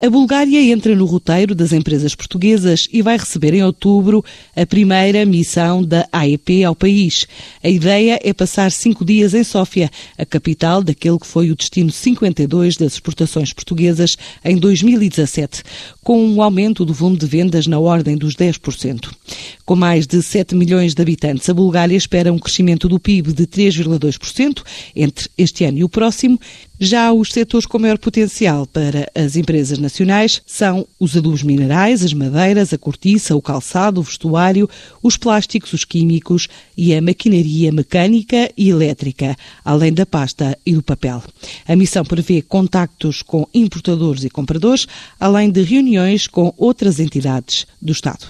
A Bulgária entra no roteiro das empresas portuguesas e vai receber em outubro a primeira missão da AEP ao país. A ideia é passar cinco dias em Sófia, a capital daquele que foi o destino 52 das exportações portuguesas em 2017, com um aumento do volume de vendas na ordem dos 10%. Com mais de 7 milhões de habitantes, a Bulgária espera um crescimento do PIB de 3,2% entre este ano e o próximo. Já os setores com maior potencial para as empresas nacionais são os adubos minerais, as madeiras, a cortiça, o calçado, o vestuário, os plásticos, os químicos e a maquinaria mecânica e elétrica, além da pasta e do papel. A missão prevê contactos com importadores e compradores, além de reuniões com outras entidades do Estado.